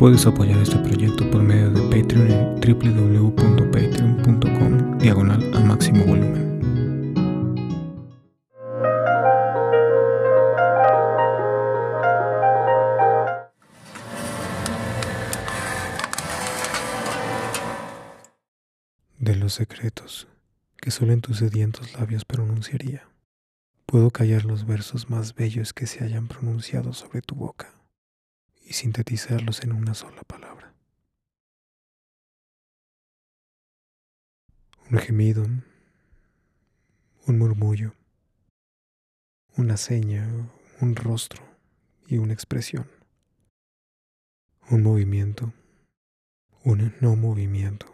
Puedes apoyar este proyecto por medio de Patreon en www.patreon.com diagonal a máximo volumen. De los secretos que solo en tus sedientos labios pronunciaría, puedo callar los versos más bellos que se hayan pronunciado sobre tu boca y sintetizarlos en una sola palabra. Un gemido, un murmullo, una seña, un rostro y una expresión. Un movimiento, un no movimiento.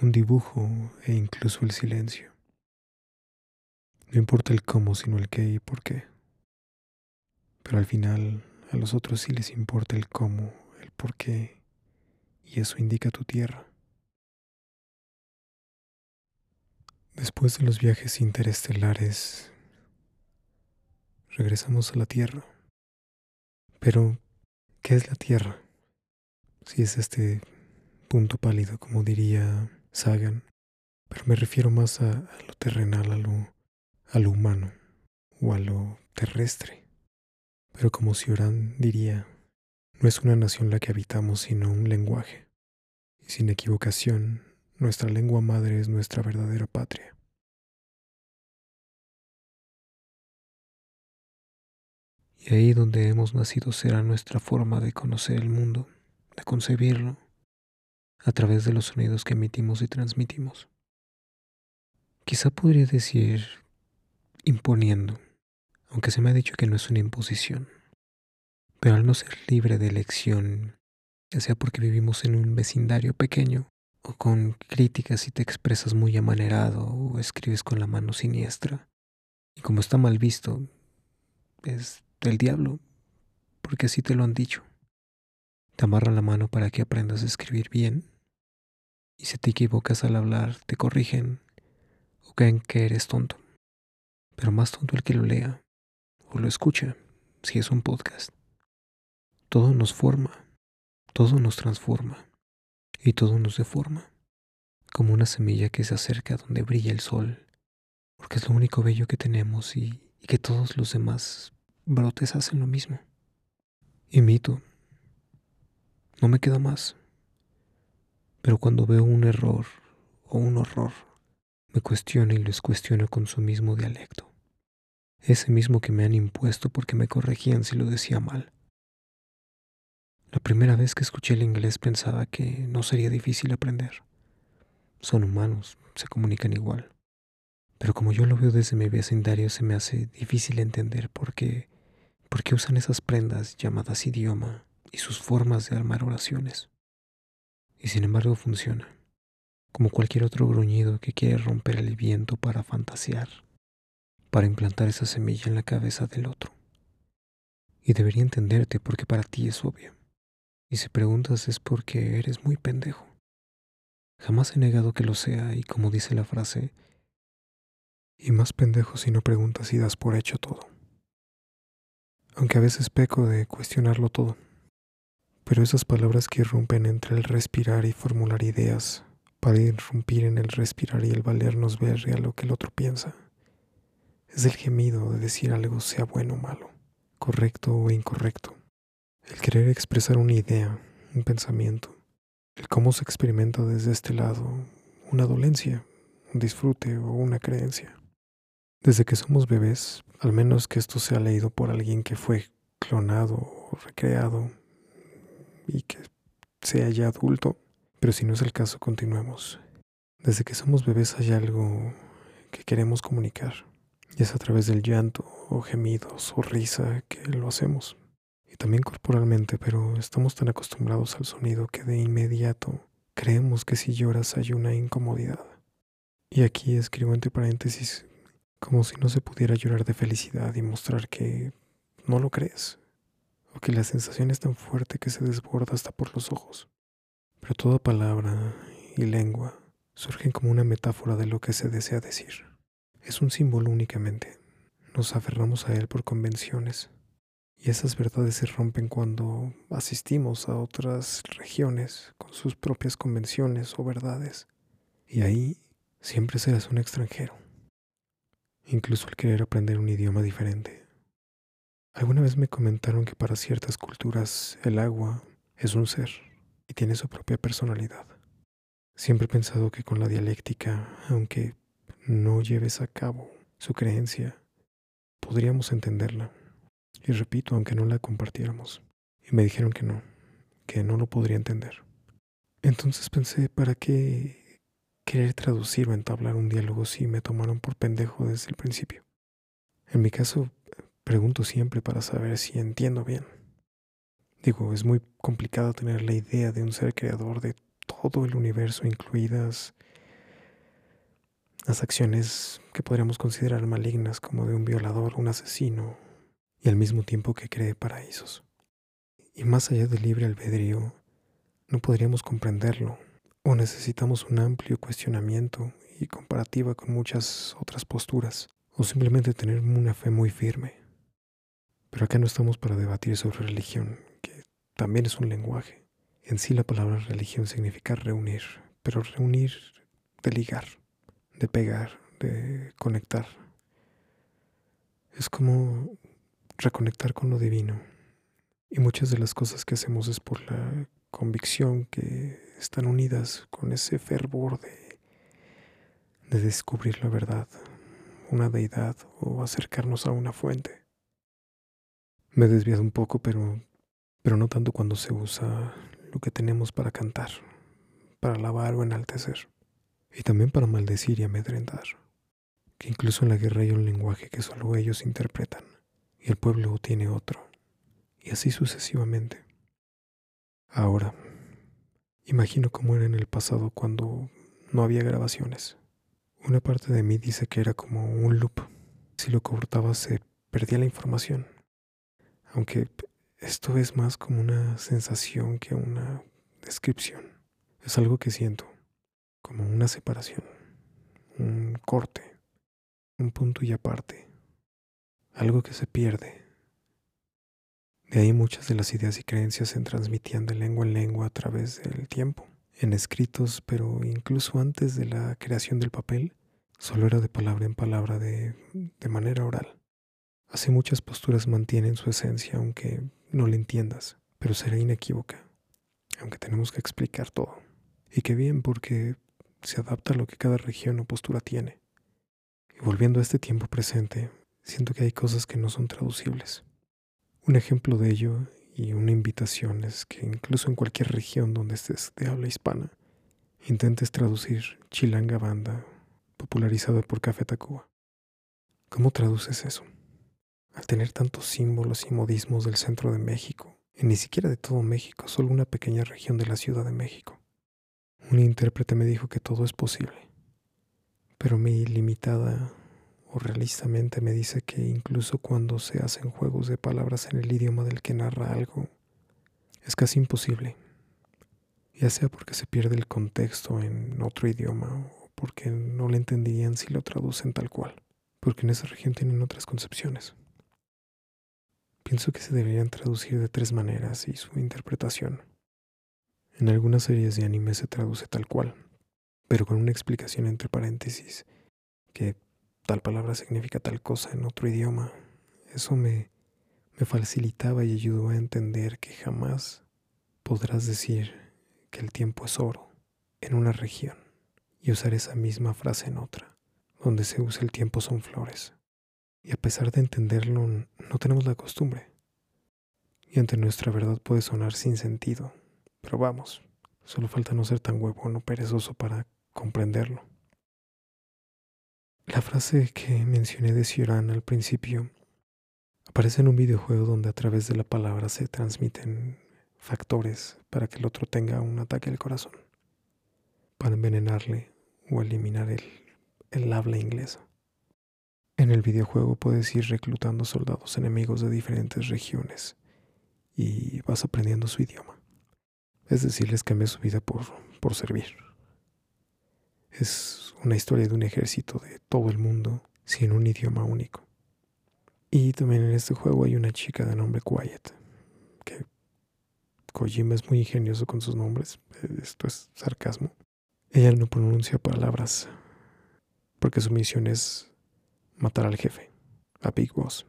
Un dibujo e incluso el silencio. No importa el cómo, sino el qué y por qué. Pero al final a los otros sí les importa el cómo, el por qué, y eso indica tu tierra. Después de los viajes interestelares, regresamos a la Tierra. Pero, ¿qué es la Tierra? Si es este punto pálido, como diría Sagan, pero me refiero más a, lo terrenal, a lo, a lo humano o a lo terrestre. Pero como Cioran diría, no es una nación la que habitamos, sino un lenguaje. Y sin equivocación, nuestra lengua madre es nuestra verdadera patria. Y ahí donde hemos nacido será nuestra forma de conocer el mundo, de concebirlo, a través de los sonidos que emitimos y transmitimos. Quizá podría decir imponiendo aunque se me ha dicho que no es una imposición. Pero al no ser libre de elección, ya sea porque vivimos en un vecindario pequeño, o con críticas y te expresas muy amanerado, o escribes con la mano siniestra, y como está mal visto, es del diablo, porque así te lo han dicho. Te amarran la mano para que aprendas a escribir bien, y si te equivocas al hablar, te corrigen o creen que eres tonto, pero más tonto el que lo lea o lo escucha, si es un podcast. Todo nos forma, todo nos transforma y todo nos deforma, como una semilla que se acerca donde brilla el sol, porque es lo único bello que tenemos y, que todos los demás brotes hacen lo mismo. Imito, no me queda más, pero cuando veo un error o un horror, me cuestiono y les cuestiono con su mismo dialecto ese mismo que me han impuesto porque me corregían si lo decía mal. La primera vez que escuché el inglés pensaba que no sería difícil aprender. Son humanos, se comunican igual. Pero como yo lo veo desde mi vecindario se me hace difícil entender por qué, por qué usan esas prendas llamadas idioma y sus formas de armar oraciones. Y sin embargo funciona, como cualquier otro gruñido que quiere romper el viento para fantasear para implantar esa semilla en la cabeza del otro. Y debería entenderte porque para ti es obvio. Y si preguntas es porque eres muy pendejo. Jamás he negado que lo sea y como dice la frase, y más pendejo si no preguntas y das por hecho todo. Aunque a veces peco de cuestionarlo todo. Pero esas palabras que irrumpen entre el respirar y formular ideas, para irrumpir en el respirar y el valernos ver a lo que el otro piensa, es el gemido de decir algo sea bueno o malo, correcto o incorrecto, el querer expresar una idea, un pensamiento, el cómo se experimenta desde este lado una dolencia, un disfrute o una creencia. Desde que somos bebés, al menos que esto sea leído por alguien que fue clonado o recreado y que sea ya adulto, pero si no es el caso, continuemos. Desde que somos bebés hay algo que queremos comunicar es a través del llanto o gemidos o risa que lo hacemos. Y también corporalmente, pero estamos tan acostumbrados al sonido que de inmediato creemos que si lloras hay una incomodidad. Y aquí escribo entre paréntesis como si no se pudiera llorar de felicidad y mostrar que no lo crees, o que la sensación es tan fuerte que se desborda hasta por los ojos. Pero toda palabra y lengua surgen como una metáfora de lo que se desea decir. Es un símbolo únicamente. Nos aferramos a él por convenciones. Y esas verdades se rompen cuando asistimos a otras regiones con sus propias convenciones o verdades. Y ahí siempre serás un extranjero. Incluso al querer aprender un idioma diferente. Alguna vez me comentaron que para ciertas culturas el agua es un ser y tiene su propia personalidad. Siempre he pensado que con la dialéctica, aunque no lleves a cabo su creencia, podríamos entenderla. Y repito, aunque no la compartiéramos. Y me dijeron que no, que no lo podría entender. Entonces pensé, ¿para qué querer traducir o entablar un diálogo si me tomaron por pendejo desde el principio? En mi caso, pregunto siempre para saber si entiendo bien. Digo, es muy complicado tener la idea de un ser creador de todo el universo, incluidas las acciones que podríamos considerar malignas como de un violador, un asesino, y al mismo tiempo que cree paraísos. Y más allá del libre albedrío, no podríamos comprenderlo, o necesitamos un amplio cuestionamiento y comparativa con muchas otras posturas, o simplemente tener una fe muy firme. Pero acá no estamos para debatir sobre religión, que también es un lenguaje. En sí la palabra religión significa reunir, pero reunir de ligar, de pegar, de conectar. Es como reconectar con lo divino. Y muchas de las cosas que hacemos es por la convicción que están unidas con ese fervor de, de descubrir la verdad, una deidad o acercarnos a una fuente. Me he desviado un poco, pero, pero no tanto cuando se usa lo que tenemos para cantar, para alabar o enaltecer, y también para maldecir y amedrentar, que incluso en la guerra hay un lenguaje que solo ellos interpretan y el pueblo tiene otro, y así sucesivamente. Ahora, imagino cómo era en el pasado cuando no había grabaciones. Una parte de mí dice que era como un loop. Si lo cortaba se perdía la información. Aunque esto es más como una sensación que una descripción. Es algo que siento, como una separación, un corte, un punto y aparte algo que se pierde. De ahí muchas de las ideas y creencias se transmitían de lengua en lengua a través del tiempo, en escritos, pero incluso antes de la creación del papel, solo era de palabra en palabra, de, de manera oral. Así muchas posturas mantienen su esencia, aunque no la entiendas, pero será inequívoca, aunque tenemos que explicar todo. Y qué bien, porque se adapta a lo que cada región o postura tiene. Y volviendo a este tiempo presente, siento que hay cosas que no son traducibles. Un ejemplo de ello y una invitación es que incluso en cualquier región donde estés de habla hispana, intentes traducir Chilanga Banda, popularizada por Café Tacuba. ¿Cómo traduces eso? Al tener tantos símbolos y modismos del centro de México, y ni siquiera de todo México, solo una pequeña región de la Ciudad de México. Un intérprete me dijo que todo es posible, pero mi limitada o realistamente me dice que incluso cuando se hacen juegos de palabras en el idioma del que narra algo, es casi imposible, ya sea porque se pierde el contexto en otro idioma o porque no le entenderían si lo traducen tal cual, porque en esa región tienen otras concepciones. Pienso que se deberían traducir de tres maneras y su interpretación. En algunas series de anime se traduce tal cual, pero con una explicación entre paréntesis que tal palabra significa tal cosa en otro idioma. Eso me, me facilitaba y ayudó a entender que jamás podrás decir que el tiempo es oro en una región y usar esa misma frase en otra, donde se usa el tiempo son flores. Y a pesar de entenderlo, no tenemos la costumbre. Y ante nuestra verdad puede sonar sin sentido, pero vamos, solo falta no ser tan huevón o perezoso para comprenderlo. La frase que mencioné de Cioran al principio aparece en un videojuego donde a través de la palabra se transmiten factores para que el otro tenga un ataque al corazón, para envenenarle o eliminar el, el habla inglesa. En el videojuego puedes ir reclutando soldados enemigos de diferentes regiones y vas aprendiendo su idioma. Es decir, les cambia su vida por, por servir. Es una historia de un ejército de todo el mundo sin un idioma único. Y también en este juego hay una chica de nombre Quiet, que Kojima es muy ingenioso con sus nombres, esto es sarcasmo. Ella no pronuncia palabras porque su misión es matar al jefe, a Big Boss,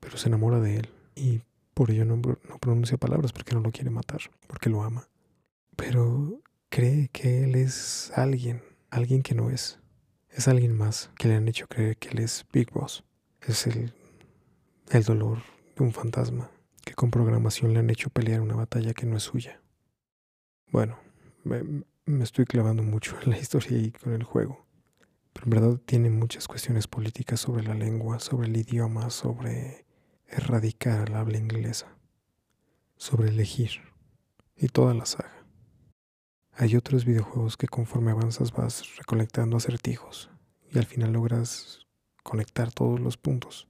pero se enamora de él y por ello no, no pronuncia palabras porque no lo quiere matar, porque lo ama. Pero cree que él es alguien, alguien que no es. Es alguien más que le han hecho creer que él es Big Boss. Es el, el dolor de un fantasma que con programación le han hecho pelear una batalla que no es suya. Bueno, me, me estoy clavando mucho en la historia y con el juego. Pero en verdad tiene muchas cuestiones políticas sobre la lengua, sobre el idioma, sobre erradicar el habla inglesa, sobre elegir y toda la saga. Hay otros videojuegos que conforme avanzas vas recolectando acertijos y al final logras conectar todos los puntos.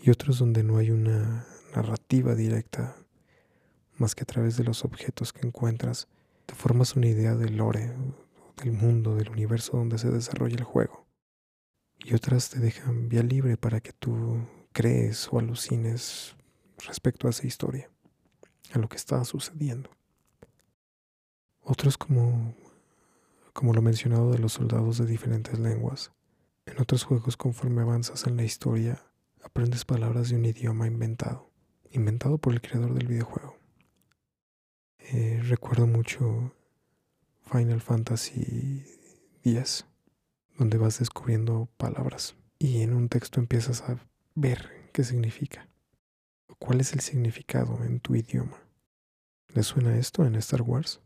Y otros donde no hay una narrativa directa más que a través de los objetos que encuentras, te formas una idea del lore, del mundo, del universo donde se desarrolla el juego. Y otras te dejan vía libre para que tú crees o alucines respecto a esa historia, a lo que está sucediendo. Otros como, como lo mencionado de los soldados de diferentes lenguas. En otros juegos conforme avanzas en la historia, aprendes palabras de un idioma inventado, inventado por el creador del videojuego. Eh, recuerdo mucho Final Fantasy X, donde vas descubriendo palabras y en un texto empiezas a ver qué significa. ¿Cuál es el significado en tu idioma? ¿Le suena esto en Star Wars?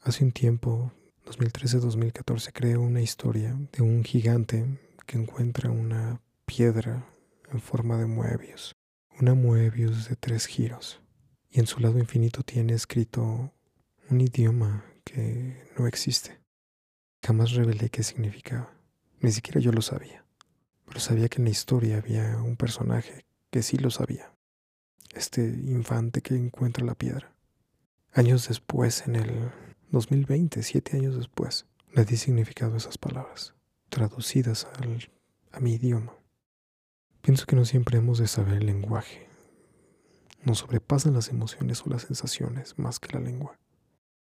Hace un tiempo, 2013-2014, creó una historia de un gigante que encuentra una piedra en forma de Moebius, una Moebius de tres giros, y en su lado infinito tiene escrito un idioma que no existe. Jamás revelé qué significaba, ni siquiera yo lo sabía pero sabía que en la historia había un personaje que sí lo sabía, este infante que encuentra la piedra. Años después, en el 2020, siete años después, le di significado a esas palabras, traducidas al, a mi idioma. Pienso que no siempre hemos de saber el lenguaje. Nos sobrepasan las emociones o las sensaciones más que la lengua.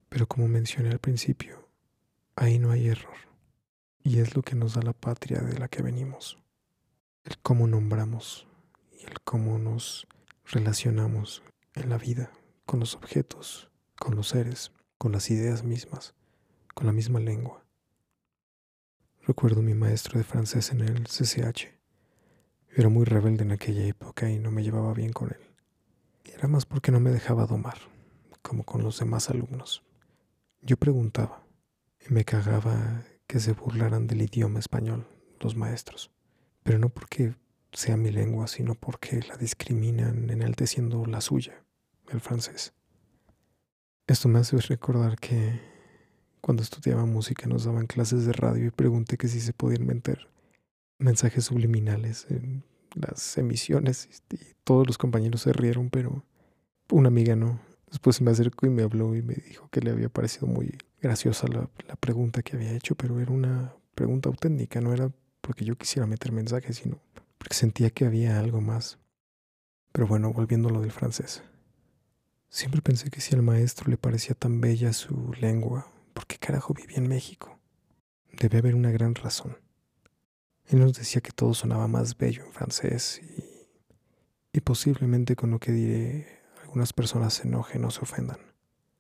Pero como mencioné al principio, ahí no hay error. Y es lo que nos da la patria de la que venimos el cómo nombramos y el cómo nos relacionamos en la vida con los objetos, con los seres, con las ideas mismas, con la misma lengua. Recuerdo mi maestro de francés en el CCH. era muy rebelde en aquella época y no me llevaba bien con él. Era más porque no me dejaba domar, como con los demás alumnos. Yo preguntaba y me cagaba que se burlaran del idioma español los maestros pero no porque sea mi lengua, sino porque la discriminan enalteciendo la suya, el francés. Esto me hace recordar que cuando estudiaba música nos daban clases de radio y pregunté que si se podían meter mensajes subliminales en las emisiones y todos los compañeros se rieron, pero una amiga no. Después me acercó y me habló y me dijo que le había parecido muy graciosa la, la pregunta que había hecho, pero era una pregunta auténtica, no era porque yo quisiera meter mensajes, sino porque sentía que había algo más. Pero bueno, volviendo a lo del francés. Siempre pensé que si al maestro le parecía tan bella su lengua, ¿por qué carajo vivía en México? Debe haber una gran razón. Él nos decía que todo sonaba más bello en francés y, y posiblemente con lo que diré algunas personas se enojen o se ofendan.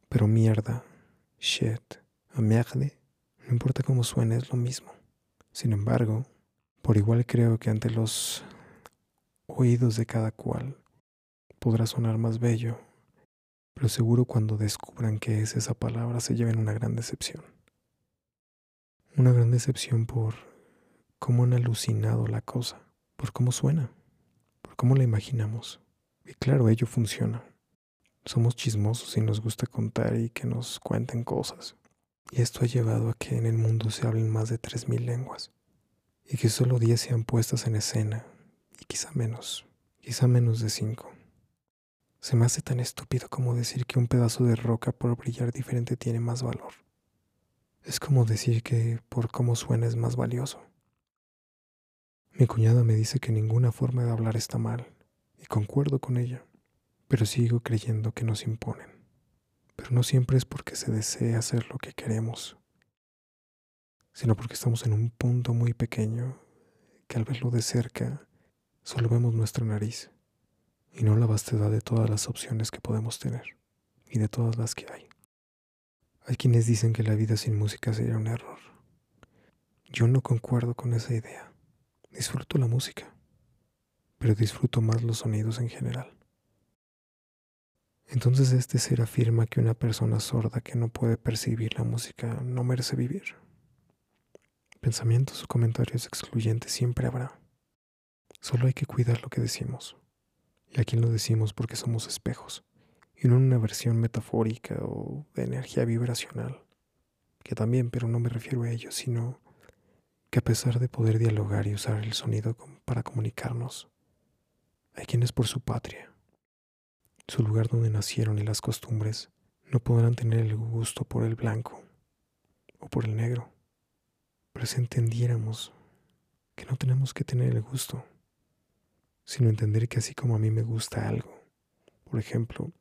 Pero mierda, shit, a no importa cómo suene, es lo mismo. Sin embargo, por igual creo que ante los oídos de cada cual podrá sonar más bello, pero seguro cuando descubran qué es esa palabra se lleven una gran decepción. Una gran decepción por cómo han alucinado la cosa, por cómo suena, por cómo la imaginamos. Y claro, ello funciona. Somos chismosos y nos gusta contar y que nos cuenten cosas. Y esto ha llevado a que en el mundo se hablen más de 3.000 lenguas y que solo 10 sean puestas en escena y quizá menos, quizá menos de 5. Se me hace tan estúpido como decir que un pedazo de roca por brillar diferente tiene más valor. Es como decir que por cómo suena es más valioso. Mi cuñada me dice que ninguna forma de hablar está mal, y concuerdo con ella, pero sigo creyendo que nos imponen. Pero no siempre es porque se desea hacer lo que queremos, sino porque estamos en un punto muy pequeño que al verlo de cerca solo vemos nuestra nariz y no la vastedad de todas las opciones que podemos tener y de todas las que hay. Hay quienes dicen que la vida sin música sería un error. Yo no concuerdo con esa idea. Disfruto la música, pero disfruto más los sonidos en general. Entonces este ser afirma que una persona sorda que no puede percibir la música no merece vivir. Pensamientos o comentarios excluyentes siempre habrá. Solo hay que cuidar lo que decimos. Y aquí lo decimos porque somos espejos, y no una versión metafórica o de energía vibracional, que también, pero no me refiero a ello, sino que a pesar de poder dialogar y usar el sonido para comunicarnos, hay quienes por su patria, su lugar donde nacieron y las costumbres, no podrán tener el gusto por el blanco o por el negro. Pero si entendiéramos que no tenemos que tener el gusto, sino entender que así como a mí me gusta algo, por ejemplo,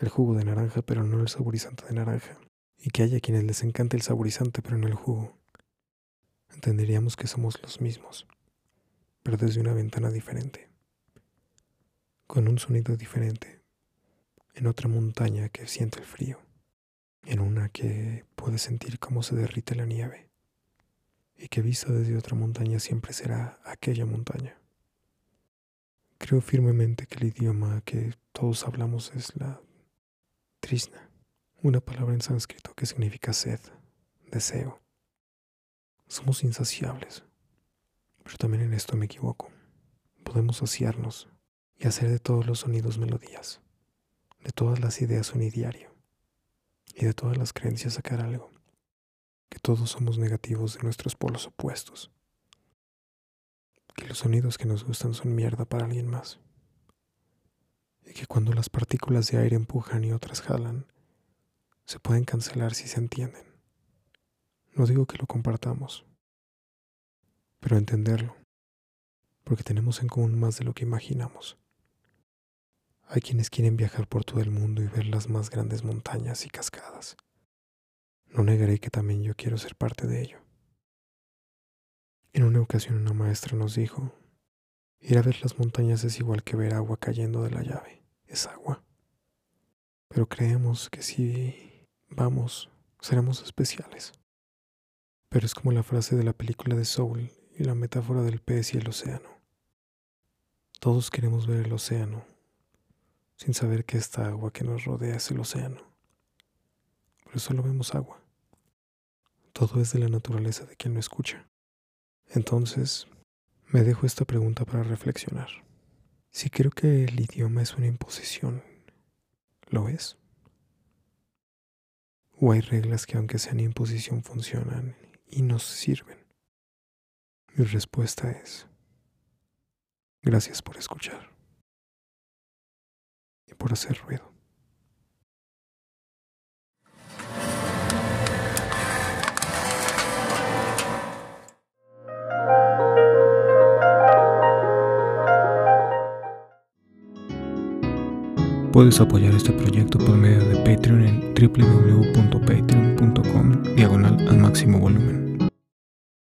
el jugo de naranja pero no el saborizante de naranja, y que haya quienes les encante el saborizante pero no el jugo, entenderíamos que somos los mismos, pero desde una ventana diferente, con un sonido diferente, en otra montaña que siente el frío, en una que puede sentir cómo se derrite la nieve, y que vista desde otra montaña siempre será aquella montaña. Creo firmemente que el idioma que todos hablamos es la Trishna, una palabra en sánscrito que significa sed, deseo. Somos insaciables. Pero también en esto me equivoco. Podemos saciarnos y hacer de todos los sonidos melodías, de todas las ideas un ideario y de todas las creencias sacar algo. Que todos somos negativos de nuestros polos opuestos. Que los sonidos que nos gustan son mierda para alguien más. Y que cuando las partículas de aire empujan y otras jalan, se pueden cancelar si se entienden. No digo que lo compartamos, pero entenderlo, porque tenemos en común más de lo que imaginamos. Hay quienes quieren viajar por todo el mundo y ver las más grandes montañas y cascadas. No negaré que también yo quiero ser parte de ello. En una ocasión una maestra nos dijo, ir a ver las montañas es igual que ver agua cayendo de la llave, es agua. Pero creemos que si vamos, seremos especiales. Pero es como la frase de la película de Soul y la metáfora del pez y el océano. Todos queremos ver el océano, sin saber que esta agua que nos rodea es el océano. Pero solo vemos agua. Todo es de la naturaleza de quien lo escucha. Entonces, me dejo esta pregunta para reflexionar. Si creo que el idioma es una imposición, ¿lo es? ¿O hay reglas que aunque sean imposición funcionan y nos sirven? Mi respuesta es, gracias por escuchar y por hacer ruido. Puedes apoyar este proyecto por medio de Patreon en www.patreon.com diagonal al máximo volumen.